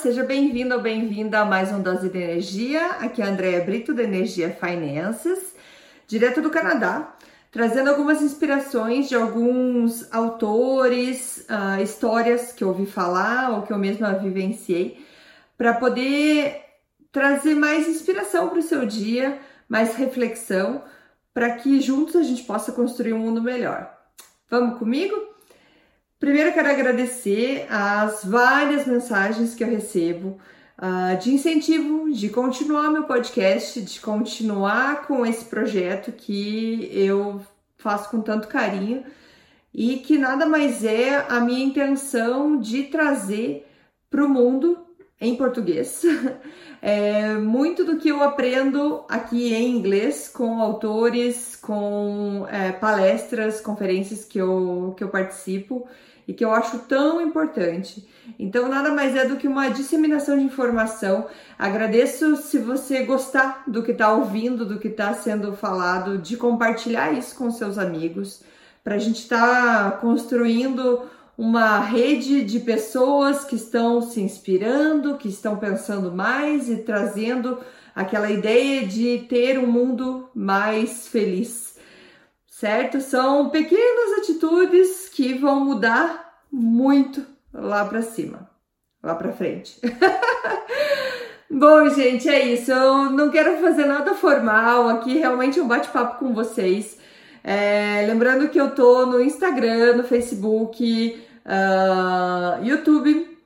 seja bem-vindo ou bem-vinda a mais um Dose de Energia. Aqui é a Andrea Brito da Energia Finances, direto do Canadá, trazendo algumas inspirações de alguns autores, uh, histórias que eu ouvi falar ou que eu mesma vivenciei, para poder trazer mais inspiração para o seu dia, mais reflexão, para que juntos a gente possa construir um mundo melhor. Vamos comigo? Primeiro, quero agradecer as várias mensagens que eu recebo uh, de incentivo, de continuar meu podcast, de continuar com esse projeto que eu faço com tanto carinho e que nada mais é a minha intenção de trazer para o mundo em português. É, muito do que eu aprendo aqui em inglês com autores, com é, palestras, conferências que eu, que eu participo e que eu acho tão importante. Então, nada mais é do que uma disseminação de informação. Agradeço se você gostar do que está ouvindo, do que está sendo falado, de compartilhar isso com seus amigos, para a gente estar tá construindo uma rede de pessoas que estão se inspirando, que estão pensando mais e trazendo aquela ideia de ter um mundo mais feliz certo? São pequenas atitudes que vão mudar muito lá para cima, lá para frente. Bom, gente, é isso. Eu não quero fazer nada formal aqui, realmente é um bate-papo com vocês. É, lembrando que eu tô no Instagram, no Facebook, uh, YouTube,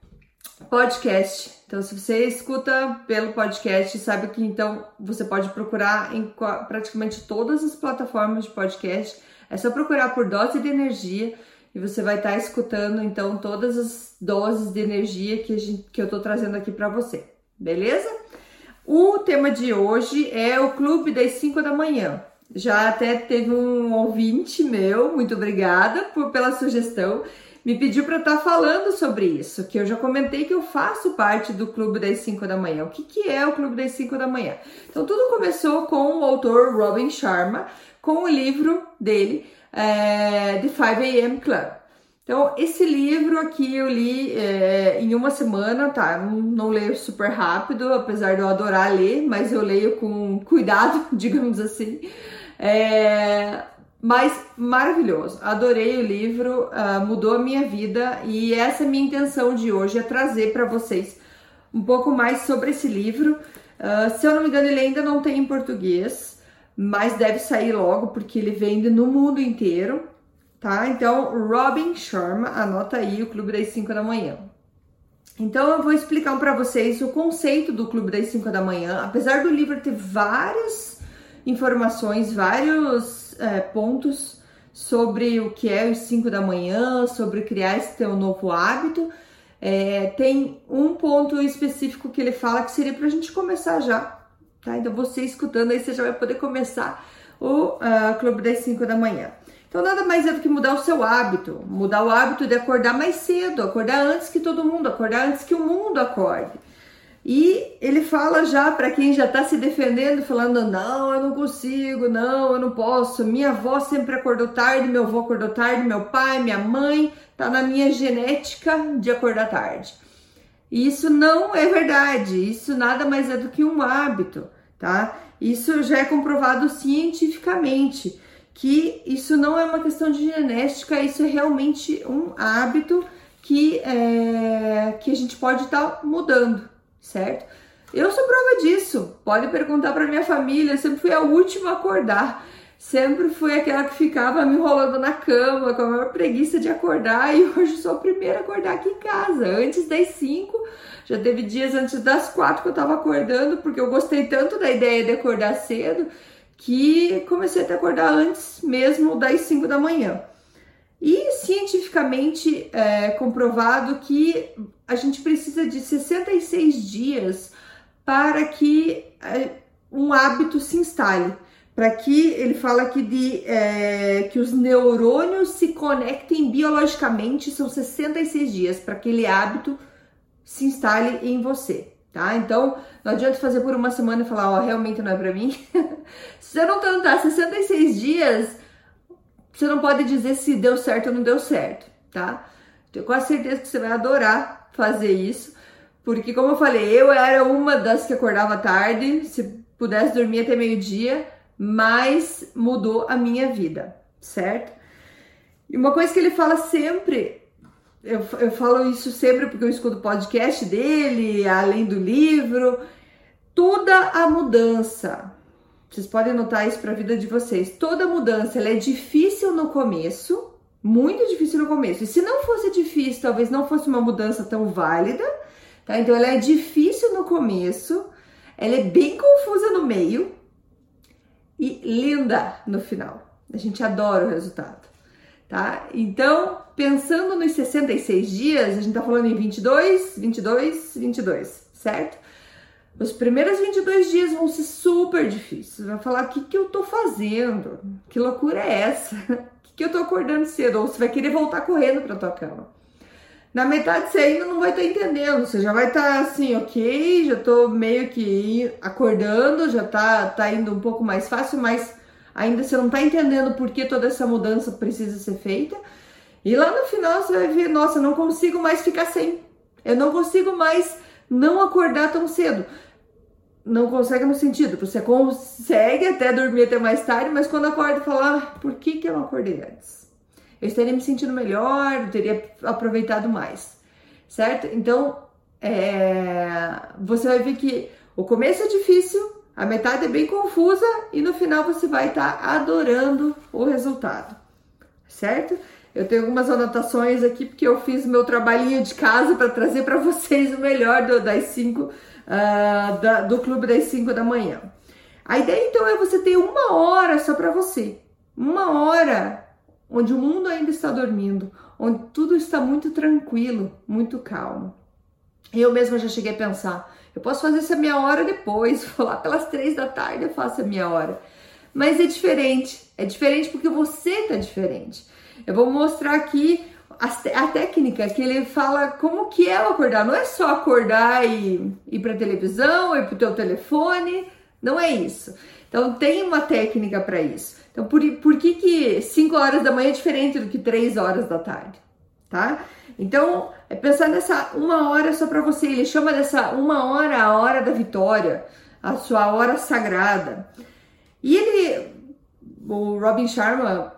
podcast. Então, se você escuta pelo podcast, sabe que então você pode procurar em praticamente todas as plataformas de podcast. É só procurar por dose de energia e você vai estar escutando então todas as doses de energia que, gente, que eu tô trazendo aqui para você, beleza? O tema de hoje é o clube das 5 da manhã. Já até teve um ouvinte meu, muito obrigada por, pela sugestão me pediu para estar tá falando sobre isso, que eu já comentei que eu faço parte do Clube das 5 da manhã. O que, que é o Clube das 5 da manhã? Então, tudo começou com o autor Robin Sharma, com o livro dele, é, The 5 AM Club. Então, esse livro aqui eu li é, em uma semana, tá? Não, não, leio super rápido, apesar de eu adorar ler, mas eu leio com cuidado, digamos assim. É, mas maravilhoso, adorei o livro, uh, mudou a minha vida e essa é a minha intenção de hoje é trazer para vocês um pouco mais sobre esse livro. Uh, se eu não me engano, ele ainda não tem em português, mas deve sair logo porque ele vende no mundo inteiro, tá? Então, Robin Sharma, anota aí o Clube das 5 da Manhã. Então, eu vou explicar para vocês o conceito do Clube das 5 da Manhã. Apesar do livro ter várias informações, vários é, pontos sobre o que é os 5 da manhã, sobre criar esse teu novo hábito. É, tem um ponto específico que ele fala que seria para a gente começar já, tá? Então você escutando aí, você já vai poder começar o uh, Clube das 5 da manhã. Então nada mais é do que mudar o seu hábito, mudar o hábito de acordar mais cedo, acordar antes que todo mundo, acordar antes que o mundo acorde. E ele fala já para quem já está se defendendo, falando: não, eu não consigo, não, eu não posso. Minha avó sempre acordou tarde, meu avô acordou tarde, meu pai, minha mãe, tá na minha genética de acordar tarde. E isso não é verdade, isso nada mais é do que um hábito, tá? Isso já é comprovado cientificamente que isso não é uma questão de genética, isso é realmente um hábito que, é, que a gente pode estar tá mudando certo? Eu sou prova disso. Pode perguntar para minha família, eu sempre fui a última a acordar. Sempre fui aquela que ficava me enrolando na cama, com a maior preguiça de acordar, e hoje sou a primeira a acordar aqui em casa. Antes das 5, já teve dias antes das 4 que eu tava acordando, porque eu gostei tanto da ideia de acordar cedo, que comecei a acordar antes mesmo das 5 da manhã. E cientificamente é comprovado que a gente precisa de 66 dias para que é, um hábito se instale. Para que ele fala que, de, é, que os neurônios se conectem biologicamente, são 66 dias para que aquele hábito se instale em você, tá? Então, não adianta fazer por uma semana e falar, ó, oh, realmente não é para mim. se você não tentar 66 dias, você não pode dizer se deu certo ou não deu certo, tá? Tenho quase certeza que você vai adorar fazer isso, Porque, como eu falei, eu era uma das que acordava tarde, se pudesse dormir até meio-dia, mas mudou a minha vida, certo? E uma coisa que ele fala sempre, eu, eu falo isso sempre porque eu escuto o podcast dele, além do livro, toda a mudança, vocês podem notar isso para a vida de vocês, toda mudança é difícil no começo, muito difícil no começo. E se não fosse difícil, talvez não fosse uma mudança tão válida, tá? Então ela é difícil no começo, ela é bem confusa no meio e linda no final. A gente adora o resultado, tá? Então, pensando nos 66 dias, a gente tá falando em 22, 22, 22, certo? Os primeiros 22 dias vão ser super difíceis. Vai falar: o que, que eu tô fazendo? Que loucura é essa? O que, que eu tô acordando cedo? Ou você vai querer voltar correndo pra tua cama. Na metade você ainda não vai estar tá entendendo, você já vai estar tá assim, ok, já tô meio que acordando, já tá, tá indo um pouco mais fácil, mas ainda você não tá entendendo por que toda essa mudança precisa ser feita. E lá no final você vai ver, nossa, eu não consigo mais ficar sem. Eu não consigo mais não acordar tão cedo. Não consegue no sentido, você consegue até dormir até mais tarde, mas quando acorda fala, ah, por que, que eu não acordei antes? eu estaria me sentindo melhor, teria aproveitado mais, certo? Então, é, você vai ver que o começo é difícil, a metade é bem confusa e no final você vai estar tá adorando o resultado, certo? Eu tenho algumas anotações aqui porque eu fiz meu trabalhinho de casa para trazer para vocês o melhor do, das 5 uh, ah, do clube das 5 da manhã. A ideia então é você ter uma hora só para você, uma hora onde o mundo ainda está dormindo, onde tudo está muito tranquilo, muito calmo. Eu mesma já cheguei a pensar, eu posso fazer essa minha hora depois, vou lá pelas três da tarde eu faço a minha hora. Mas é diferente, é diferente porque você tá diferente. Eu vou mostrar aqui a, a técnica que ele fala como que é o acordar. Não é só acordar e ir para televisão, ir para o teu telefone, não é isso. Então tem uma técnica para isso. Então, por, por que que 5 horas da manhã é diferente do que 3 horas da tarde, tá? Então, é pensar nessa uma hora só para você. Ele chama dessa uma hora a hora da vitória, a sua hora sagrada. E ele, o Robin Sharma,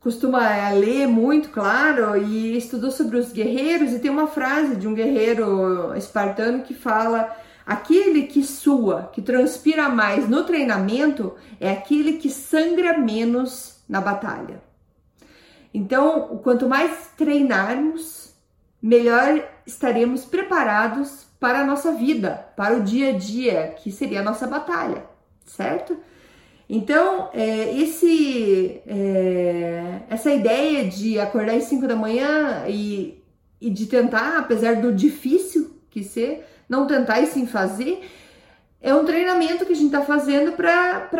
costuma ler muito, claro, e estudou sobre os guerreiros. E tem uma frase de um guerreiro espartano que fala Aquele que sua, que transpira mais no treinamento, é aquele que sangra menos na batalha. Então, quanto mais treinarmos, melhor estaremos preparados para a nossa vida, para o dia a dia, que seria a nossa batalha, certo? Então, é, esse, é, essa ideia de acordar às 5 da manhã e, e de tentar, apesar do difícil que ser, não tentar e sim fazer, é um treinamento que a gente está fazendo para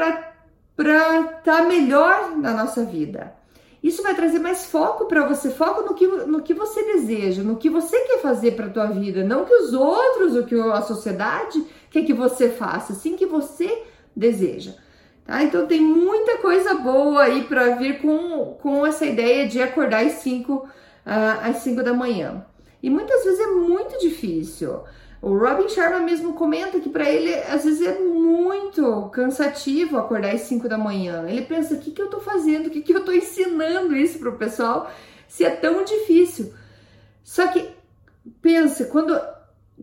estar tá melhor na nossa vida. Isso vai trazer mais foco para você, foco no que, no que você deseja, no que você quer fazer para a tua vida, não que os outros, o que a sociedade quer que você faça, sim que você deseja. Tá? Então tem muita coisa boa aí para vir com, com essa ideia de acordar às 5 uh, às 5 da manhã. E muitas vezes é muito difícil. O Robin Sharma mesmo comenta que para ele às vezes é muito cansativo acordar às 5 da manhã. Ele pensa: o que, que eu tô fazendo? O que, que eu tô ensinando isso pro pessoal se é tão difícil? Só que pensa, quando,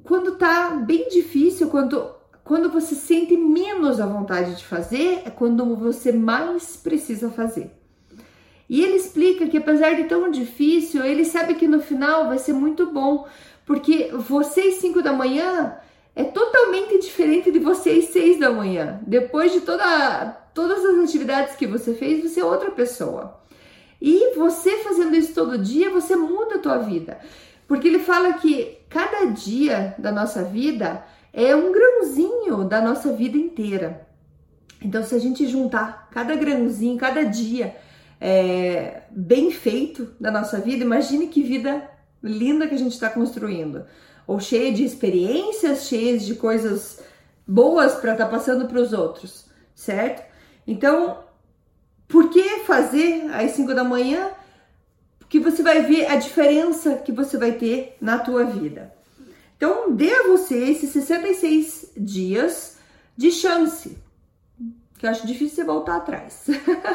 quando tá bem difícil, quando, quando você sente menos a vontade de fazer, é quando você mais precisa fazer. E ele explica que apesar de tão difícil, ele sabe que no final vai ser muito bom, porque vocês 5 da manhã é totalmente diferente de vocês 6 da manhã. Depois de toda, todas as atividades que você fez, você é outra pessoa. E você fazendo isso todo dia, você muda a tua vida. Porque ele fala que cada dia da nossa vida é um grãozinho da nossa vida inteira. Então, se a gente juntar cada grãozinho, cada dia é, bem feito da nossa vida, imagine que vida linda que a gente está construindo, ou cheia de experiências, cheias de coisas boas para estar tá passando para os outros, certo? Então, por que fazer às 5 da manhã? Porque você vai ver a diferença que você vai ter na tua vida. Então, dê a você esses 66 dias de chance, que eu acho difícil você voltar atrás.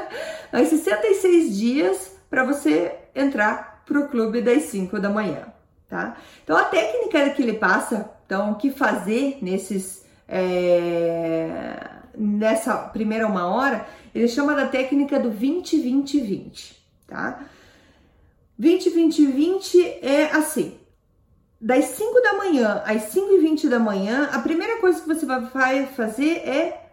Mas 66 dias para você entrar pro clube das 5 da manhã, tá? Então, a técnica que ele passa, então, o que fazer nesses é, nessa primeira uma hora, ele chama da técnica do 20 20 20, tá? 20 20 20 é assim, das 5 da manhã às 5 e 20 da manhã, a primeira coisa que você vai fazer é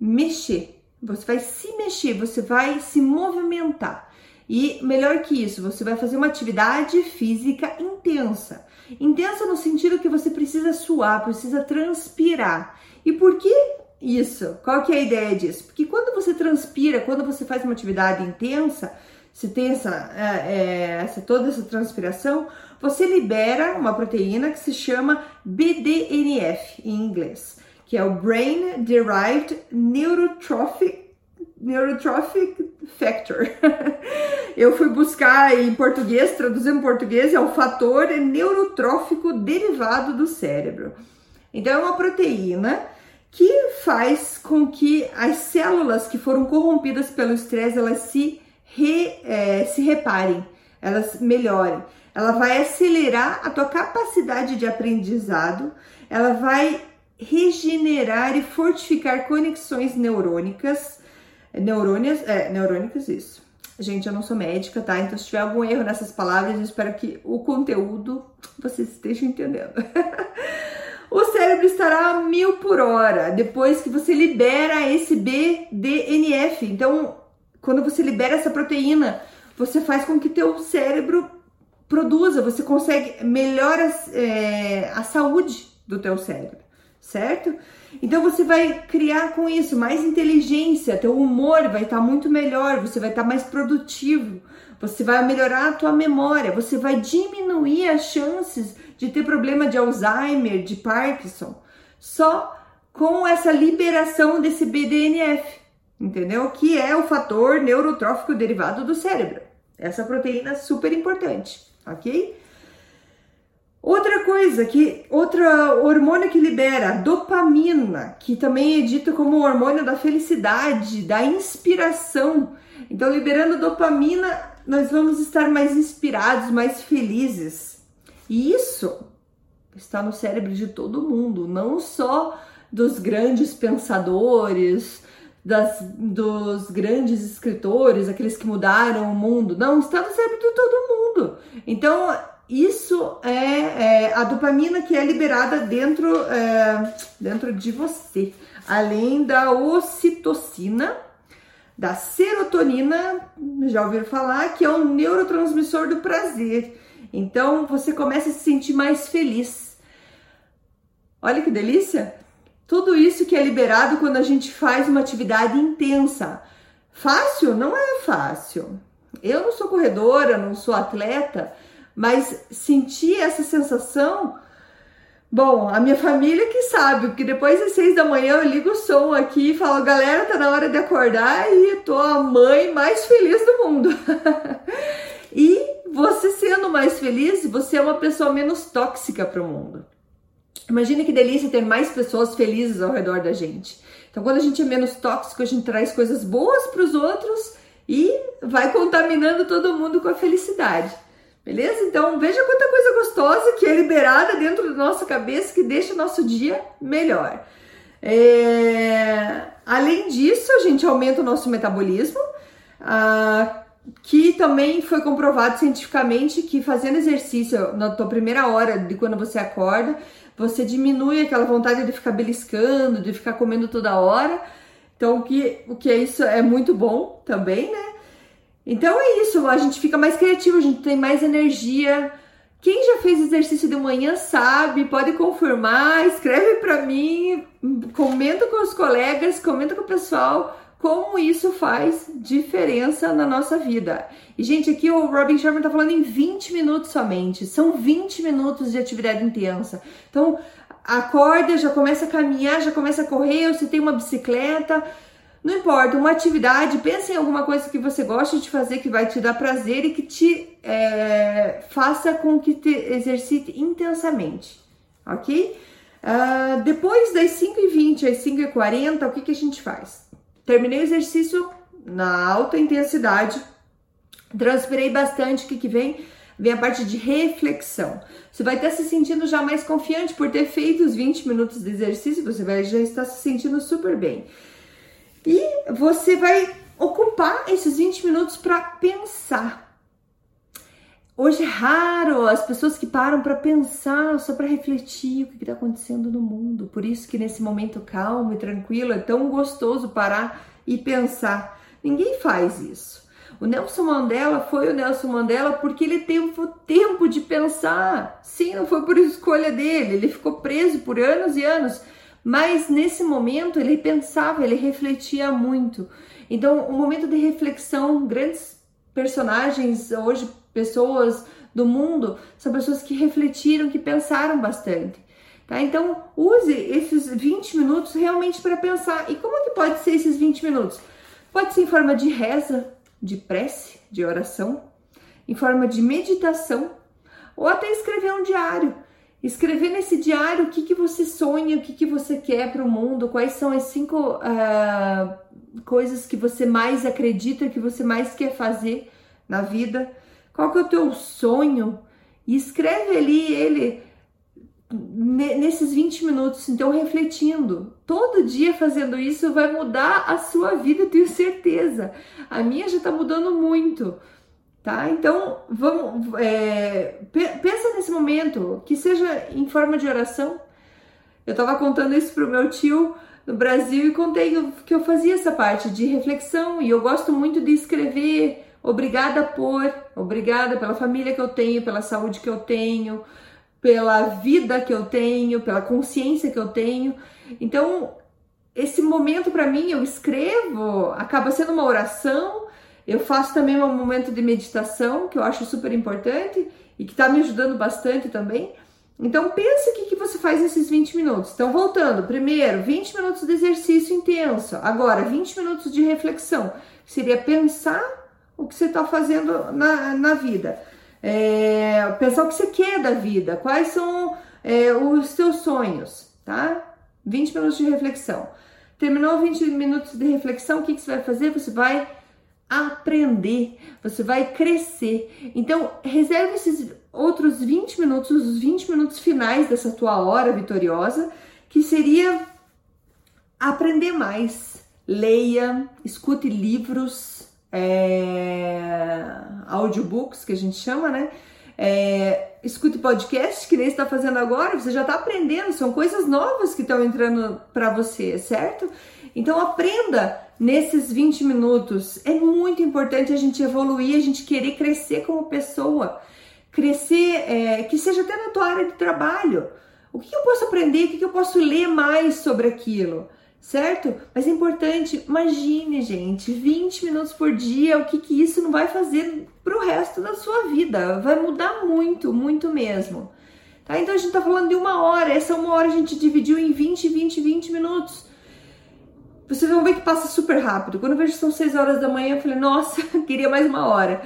mexer. Você vai se mexer, você vai se movimentar. E melhor que isso, você vai fazer uma atividade física intensa. Intensa no sentido que você precisa suar, precisa transpirar. E por que isso? Qual que é a ideia disso? Porque quando você transpira, quando você faz uma atividade intensa, se tem essa, é, é, essa, toda essa transpiração, você libera uma proteína que se chama BDNF em inglês, que é o Brain Derived Neurotrophic, Neurotrophic Factor. Eu fui buscar em português, traduzindo em português, é o fator neurotrófico derivado do cérebro. Então, é uma proteína que faz com que as células que foram corrompidas pelo estresse elas se, re, é, se reparem, elas melhorem. Ela vai acelerar a tua capacidade de aprendizado, ela vai regenerar e fortificar conexões neurônicas, neurônias, é, neurônicas, isso. Gente, eu não sou médica, tá? Então, se tiver algum erro nessas palavras, eu espero que o conteúdo vocês estejam entendendo. o cérebro estará a mil por hora depois que você libera esse BDNF. Então, quando você libera essa proteína, você faz com que teu cérebro produza, você consegue melhora é, a saúde do teu cérebro, certo? Então você vai criar com isso mais inteligência, teu humor vai estar muito melhor, você vai estar mais produtivo, você vai melhorar a tua memória, você vai diminuir as chances de ter problema de Alzheimer, de Parkinson, só com essa liberação desse BDNF, entendeu? Que é o fator neurotrófico derivado do cérebro. Essa proteína é super importante, ok? Outra coisa que outro hormônio que libera dopamina, que também é dito como o hormônio da felicidade, da inspiração. Então, liberando dopamina, nós vamos estar mais inspirados, mais felizes. E isso está no cérebro de todo mundo, não só dos grandes pensadores, das, dos grandes escritores, aqueles que mudaram o mundo. Não, está no cérebro de todo mundo. Então, isso é, é a dopamina que é liberada dentro, é, dentro de você, além da ocitocina, da serotonina, já ouviram falar, que é um neurotransmissor do prazer. Então você começa a se sentir mais feliz. Olha que delícia! Tudo isso que é liberado quando a gente faz uma atividade intensa. Fácil? Não é fácil. Eu não sou corredora, não sou atleta, mas sentir essa sensação. Bom, a minha família que sabe, porque depois das seis da manhã eu ligo o som aqui e falo, galera, tá na hora de acordar e tô a mãe mais feliz do mundo. e você sendo mais feliz, você é uma pessoa menos tóxica para o mundo. Imagina que delícia ter mais pessoas felizes ao redor da gente. Então, quando a gente é menos tóxico, a gente traz coisas boas para os outros e vai contaminando todo mundo com a felicidade. Beleza? Então, veja quanta coisa gostosa que é liberada dentro da nossa cabeça que deixa o nosso dia melhor. É... Além disso, a gente aumenta o nosso metabolismo. Ah, que também foi comprovado cientificamente que fazendo exercício na tua primeira hora de quando você acorda, você diminui aquela vontade de ficar beliscando, de ficar comendo toda hora. Então, o que, o que é isso é muito bom também, né? Então é isso, a gente fica mais criativo, a gente tem mais energia. Quem já fez exercício de manhã sabe, pode confirmar, escreve para mim, comenta com os colegas, comenta com o pessoal como isso faz diferença na nossa vida. E, gente, aqui o Robin Sherman tá falando em 20 minutos somente. São 20 minutos de atividade intensa. Então, acorda, já começa a caminhar, já começa a correr, ou se tem uma bicicleta. Não importa, uma atividade, pense em alguma coisa que você gosta de fazer, que vai te dar prazer e que te é, faça com que te exercite intensamente, ok? Uh, depois das 5h20 às 5h40, o que, que a gente faz? Terminei o exercício na alta intensidade, transpirei bastante, o que, que vem? Vem a parte de reflexão. Você vai estar se sentindo já mais confiante por ter feito os 20 minutos de exercício, você vai já estar se sentindo super bem. E você vai ocupar esses 20 minutos para pensar. Hoje é raro as pessoas que param para pensar, só para refletir o que está acontecendo no mundo. Por isso que nesse momento calmo e tranquilo é tão gostoso parar e pensar. Ninguém faz isso. O Nelson Mandela foi o Nelson Mandela porque ele teve tempo de pensar. Sim, não foi por escolha dele. Ele ficou preso por anos e anos. Mas nesse momento ele pensava, ele refletia muito. Então, um momento de reflexão, grandes personagens hoje, pessoas do mundo, são pessoas que refletiram, que pensaram bastante. Tá? Então, use esses 20 minutos realmente para pensar. E como é que pode ser esses 20 minutos? Pode ser em forma de reza, de prece, de oração, em forma de meditação, ou até escrever um diário. Escrever nesse diário o que, que você sonha, o que, que você quer para o mundo, quais são as cinco uh, coisas que você mais acredita, que você mais quer fazer na vida, qual que é o teu sonho, e escreve ali ele nesses 20 minutos, então refletindo. Todo dia fazendo isso vai mudar a sua vida, tenho certeza. A minha já tá mudando muito, tá? Então, vamos, é, pensa nesse momento, que seja em forma de oração. Eu tava contando isso pro meu tio, no Brasil e contei que eu fazia essa parte de reflexão e eu gosto muito de escrever obrigada por, obrigada pela família que eu tenho, pela saúde que eu tenho, pela vida que eu tenho, pela consciência que eu tenho. Então, esse momento para mim eu escrevo, acaba sendo uma oração. Eu faço também um momento de meditação que eu acho super importante e que está me ajudando bastante também. Então pense o que, que você faz nesses 20 minutos. Então, voltando, primeiro, 20 minutos de exercício intenso. Agora, 20 minutos de reflexão. Seria pensar o que você está fazendo na, na vida. É, pensar o que você quer da vida, quais são é, os seus sonhos, tá? 20 minutos de reflexão. Terminou 20 minutos de reflexão, o que, que você vai fazer? Você vai aprender, você vai crescer. Então, reserve esses outros 20 minutos, os 20 minutos finais dessa tua hora vitoriosa, que seria aprender mais. Leia, escute livros, é, audiobooks, que a gente chama, né? É, escute podcast, que nem está fazendo agora, você já está aprendendo, são coisas novas que estão entrando para você, certo? Então aprenda nesses 20 minutos. É muito importante a gente evoluir, a gente querer crescer como pessoa crescer, é, que seja até na tua área de trabalho. O que eu posso aprender? O que eu posso ler mais sobre aquilo? Certo? Mas é importante, imagine, gente, 20 minutos por dia, o que, que isso não vai fazer pro resto da sua vida? Vai mudar muito, muito mesmo. Tá? Então a gente tá falando de uma hora, essa uma hora a gente dividiu em 20, 20, 20 minutos. Vocês vão ver que passa super rápido. Quando eu vejo que são 6 horas da manhã, eu falei, nossa, queria mais uma hora.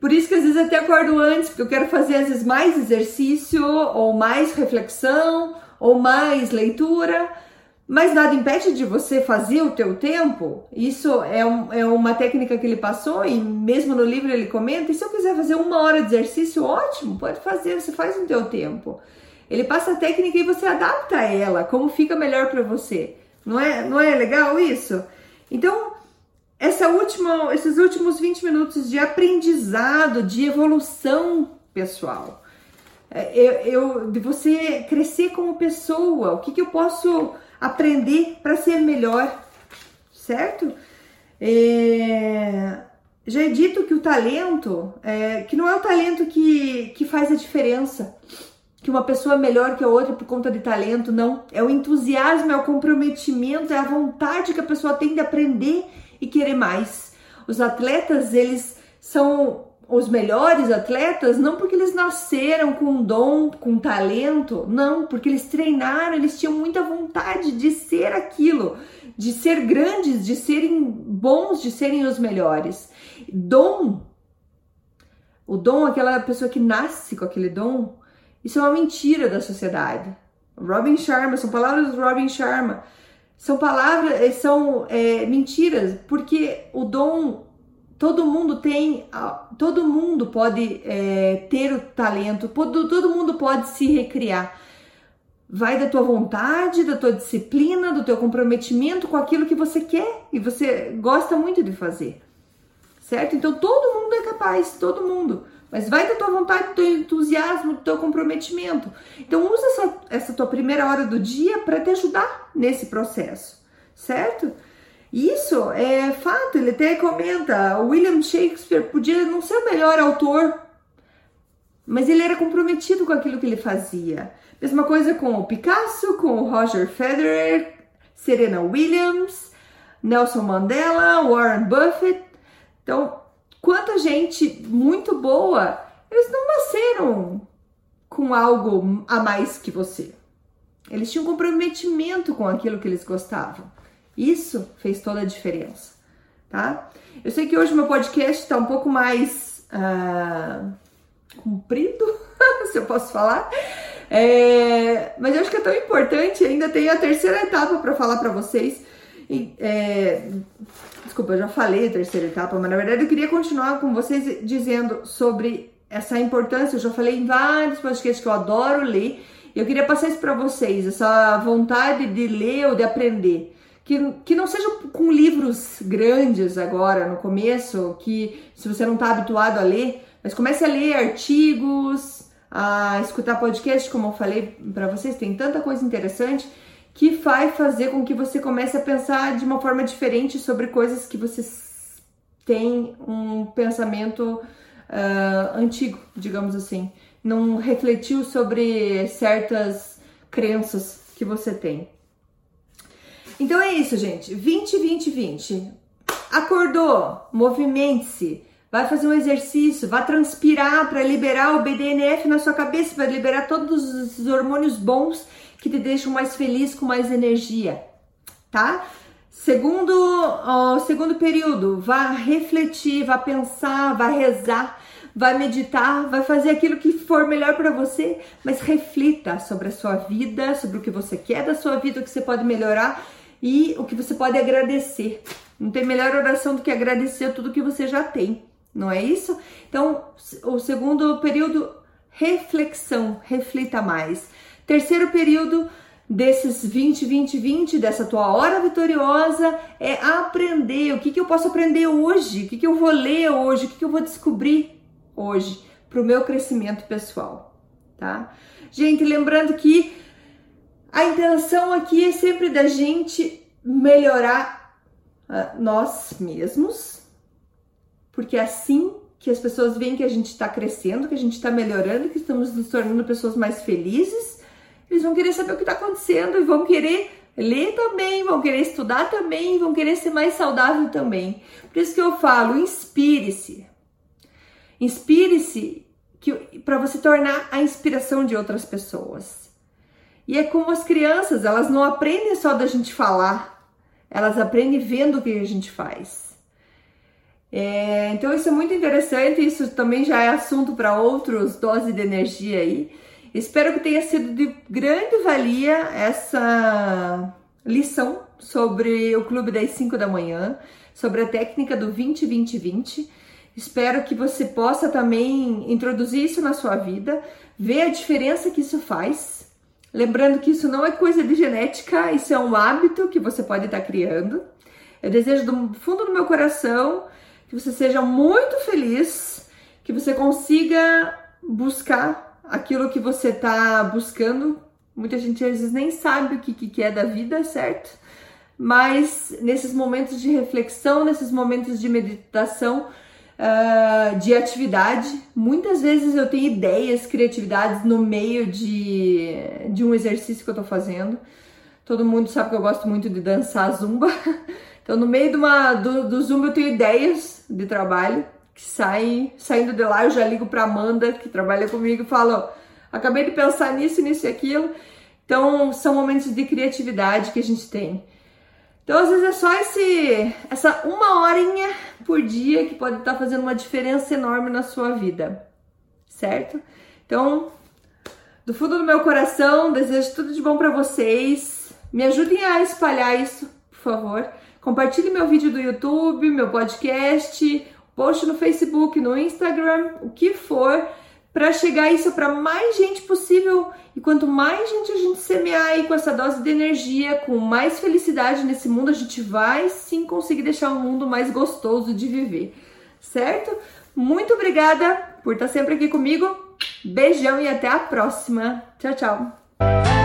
Por isso que às vezes até acordo antes, porque eu quero fazer às vezes mais exercício, ou mais reflexão, ou mais leitura. Mas nada impede de você fazer o teu tempo. Isso é, um, é uma técnica que ele passou e mesmo no livro ele comenta. E se eu quiser fazer uma hora de exercício, ótimo, pode fazer, você faz no teu tempo. Ele passa a técnica e você adapta ela, como fica melhor para você. Não é, não é legal isso? Então, essa última, esses últimos 20 minutos de aprendizado, de evolução pessoal. É, eu, eu, de você crescer como pessoa, o que, que eu posso aprender para ser melhor, certo? É, já é dito que o talento, é, que não é o talento que, que faz a diferença, que uma pessoa é melhor que a outra por conta de talento, não. É o entusiasmo, é o comprometimento, é a vontade que a pessoa tem de aprender e querer mais. Os atletas, eles são os melhores atletas não porque eles nasceram com dom, com talento, não, porque eles treinaram, eles tinham muita vontade de ser aquilo, de ser grandes, de serem bons, de serem os melhores. Dom, o dom, aquela pessoa que nasce com aquele dom, Isso é uma mentira da sociedade. Robin Sharma, são palavras do Robin Sharma. São palavras, eh, são é, mentiras, porque o dom, todo mundo tem, todo mundo pode é, ter o talento, todo mundo pode se recriar. Vai da tua vontade, da tua disciplina, do teu comprometimento com aquilo que você quer e você gosta muito de fazer. Certo? Então todo mundo é capaz, todo mundo. Mas vai da tua vontade, do teu entusiasmo, do teu comprometimento. Então usa essa, essa tua primeira hora do dia para te ajudar nesse processo, certo? Isso é fato, ele até comenta, William Shakespeare podia não ser o melhor autor, mas ele era comprometido com aquilo que ele fazia. Mesma coisa com o Picasso, com o Roger Federer, Serena Williams, Nelson Mandela, Warren Buffett. Então, quanta gente muito boa, eles não nasceram com algo a mais que você. Eles tinham comprometimento com aquilo que eles gostavam. Isso fez toda a diferença, tá? Eu sei que hoje meu podcast está um pouco mais uh, comprido, se eu posso falar, é, mas eu acho que é tão importante. Ainda tem a terceira etapa para falar para vocês. E, é, Desculpa, eu já falei a terceira etapa, mas na verdade eu queria continuar com vocês dizendo sobre essa importância. Eu já falei em vários podcasts que eu adoro ler. Eu queria passar isso para vocês, essa vontade de ler ou de aprender. Que, que não seja com livros grandes agora, no começo, que se você não está habituado a ler, mas comece a ler artigos, a escutar podcast, como eu falei para vocês, tem tanta coisa interessante que vai fazer com que você comece a pensar de uma forma diferente sobre coisas que você tem um pensamento uh, antigo, digamos assim. Não refletiu sobre certas crenças que você tem. Então é isso, gente. 20, 20, 20. Acordou, movimente-se, vai fazer um exercício, vai transpirar para liberar o BDNF na sua cabeça, vai liberar todos os hormônios bons que te deixam mais feliz, com mais energia, tá? Segundo, ó, segundo período, vá refletir, vá pensar, vá rezar, vai meditar, vai fazer aquilo que for melhor para você, mas reflita sobre a sua vida, sobre o que você quer da sua vida, o que você pode melhorar e o que você pode agradecer. Não tem melhor oração do que agradecer tudo que você já tem, não é isso? Então, o segundo período, reflexão, reflita mais. Terceiro período desses 20, 20, 20, dessa tua hora vitoriosa, é aprender. O que, que eu posso aprender hoje? O que, que eu vou ler hoje? O que, que eu vou descobrir hoje para o meu crescimento pessoal, tá? Gente, lembrando que a intenção aqui é sempre da gente melhorar uh, nós mesmos, porque é assim que as pessoas veem que a gente está crescendo, que a gente está melhorando, que estamos nos tornando pessoas mais felizes eles vão querer saber o que está acontecendo e vão querer ler também, vão querer estudar também, vão querer ser mais saudável também. Por isso que eu falo, inspire-se. Inspire-se para você tornar a inspiração de outras pessoas. E é como as crianças, elas não aprendem só da gente falar, elas aprendem vendo o que a gente faz. É, então isso é muito interessante, isso também já é assunto para outros doses de energia aí. Espero que tenha sido de grande valia essa lição sobre o clube das 5 da manhã, sobre a técnica do 20-20-20. Espero que você possa também introduzir isso na sua vida, ver a diferença que isso faz. Lembrando que isso não é coisa de genética, isso é um hábito que você pode estar criando. Eu desejo do fundo do meu coração que você seja muito feliz, que você consiga buscar aquilo que você está buscando. Muita gente às vezes nem sabe o que, que é da vida, certo? Mas nesses momentos de reflexão, nesses momentos de meditação, uh, de atividade, muitas vezes eu tenho ideias, criatividades no meio de, de um exercício que eu tô fazendo. Todo mundo sabe que eu gosto muito de dançar zumba. Então, no meio de uma, do, do zumba, eu tenho ideias de trabalho que saem, saindo de lá, eu já ligo para Amanda, que trabalha comigo, e falo: acabei de pensar nisso, nisso e aquilo. Então, são momentos de criatividade que a gente tem. Então, às vezes é só esse, essa uma horinha por dia que pode estar tá fazendo uma diferença enorme na sua vida, certo? Então, Do fundo do meu coração, desejo tudo de bom para vocês. Me ajudem a espalhar isso, por favor. Compartilhe meu vídeo do YouTube, meu podcast, post no Facebook, no Instagram, o que for, para chegar isso para mais gente possível. E quanto mais gente a gente semear aí com essa dose de energia, com mais felicidade nesse mundo, a gente vai sim conseguir deixar o mundo mais gostoso de viver, certo? Muito obrigada por estar sempre aqui comigo. Beijão e até a próxima. Tchau, tchau.